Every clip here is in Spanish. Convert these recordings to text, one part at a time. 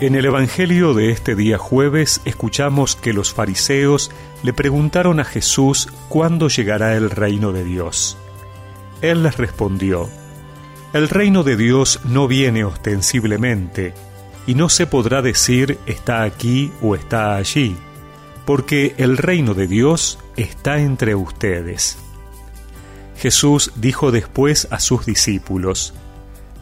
En el Evangelio de este día jueves escuchamos que los fariseos le preguntaron a Jesús cuándo llegará el reino de Dios. Él les respondió, El reino de Dios no viene ostensiblemente, y no se podrá decir está aquí o está allí, porque el reino de Dios está entre ustedes. Jesús dijo después a sus discípulos,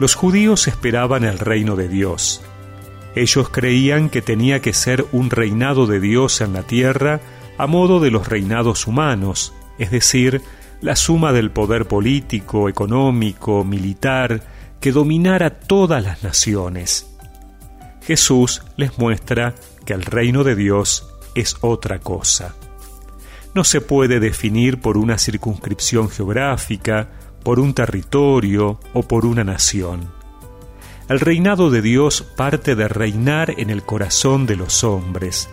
Los judíos esperaban el reino de Dios. Ellos creían que tenía que ser un reinado de Dios en la tierra a modo de los reinados humanos, es decir, la suma del poder político, económico, militar, que dominara todas las naciones. Jesús les muestra que el reino de Dios es otra cosa. No se puede definir por una circunscripción geográfica, por un territorio o por una nación. El reinado de Dios parte de reinar en el corazón de los hombres.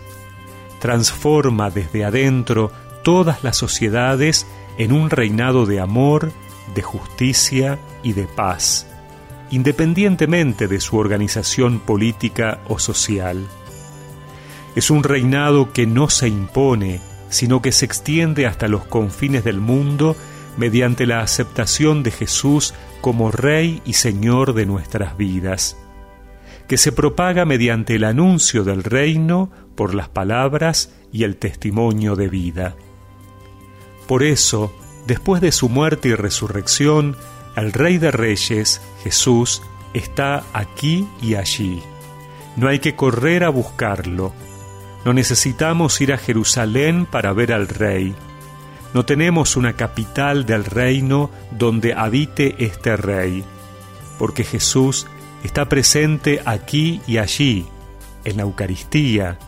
Transforma desde adentro todas las sociedades en un reinado de amor, de justicia y de paz, independientemente de su organización política o social. Es un reinado que no se impone, sino que se extiende hasta los confines del mundo mediante la aceptación de Jesús como Rey y Señor de nuestras vidas, que se propaga mediante el anuncio del reino por las palabras y el testimonio de vida. Por eso, después de su muerte y resurrección, el Rey de Reyes, Jesús, está aquí y allí. No hay que correr a buscarlo. No necesitamos ir a Jerusalén para ver al Rey no tenemos una capital del reino donde habite este rey, porque Jesús está presente aquí y allí, en la Eucaristía,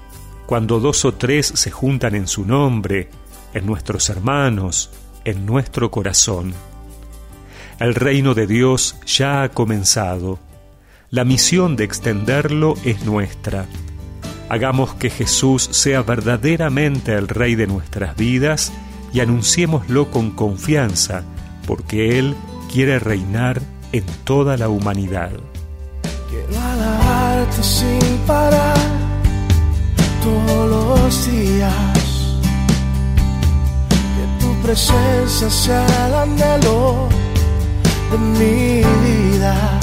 cuando dos o tres se juntan en su nombre, en nuestros hermanos, en nuestro corazón. El reino de Dios ya ha comenzado. La misión de extenderlo es nuestra. Hagamos que Jesús sea verdaderamente el Rey de nuestras vidas y anunciémoslo con confianza, porque Él quiere reinar en toda la humanidad. Quiero alabarte sin parar todos los días. Que tu presencia sea el anhelo de mi vida.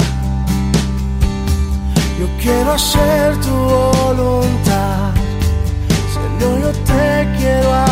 Yo quiero hacer tu voluntad. Señor, yo te quiero.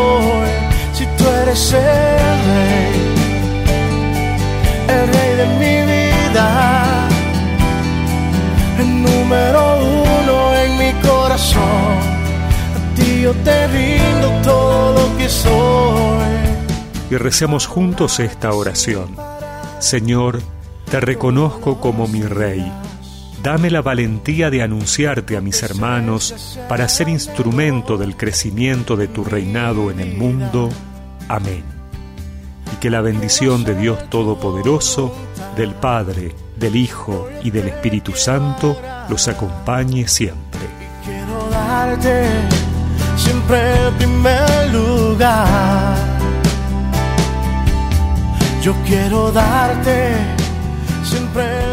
el rey, el rey de mi vida, el número uno en mi corazón. A ti yo te todo lo que soy. Y recemos juntos esta oración. Señor, te reconozco como mi rey. Dame la valentía de anunciarte a mis hermanos para ser instrumento del crecimiento de tu reinado en el mundo. Amén. Y que la bendición de Dios Todopoderoso, del Padre, del Hijo y del Espíritu Santo los acompañe siempre. Quiero darte siempre el primer lugar. Yo quiero darte siempre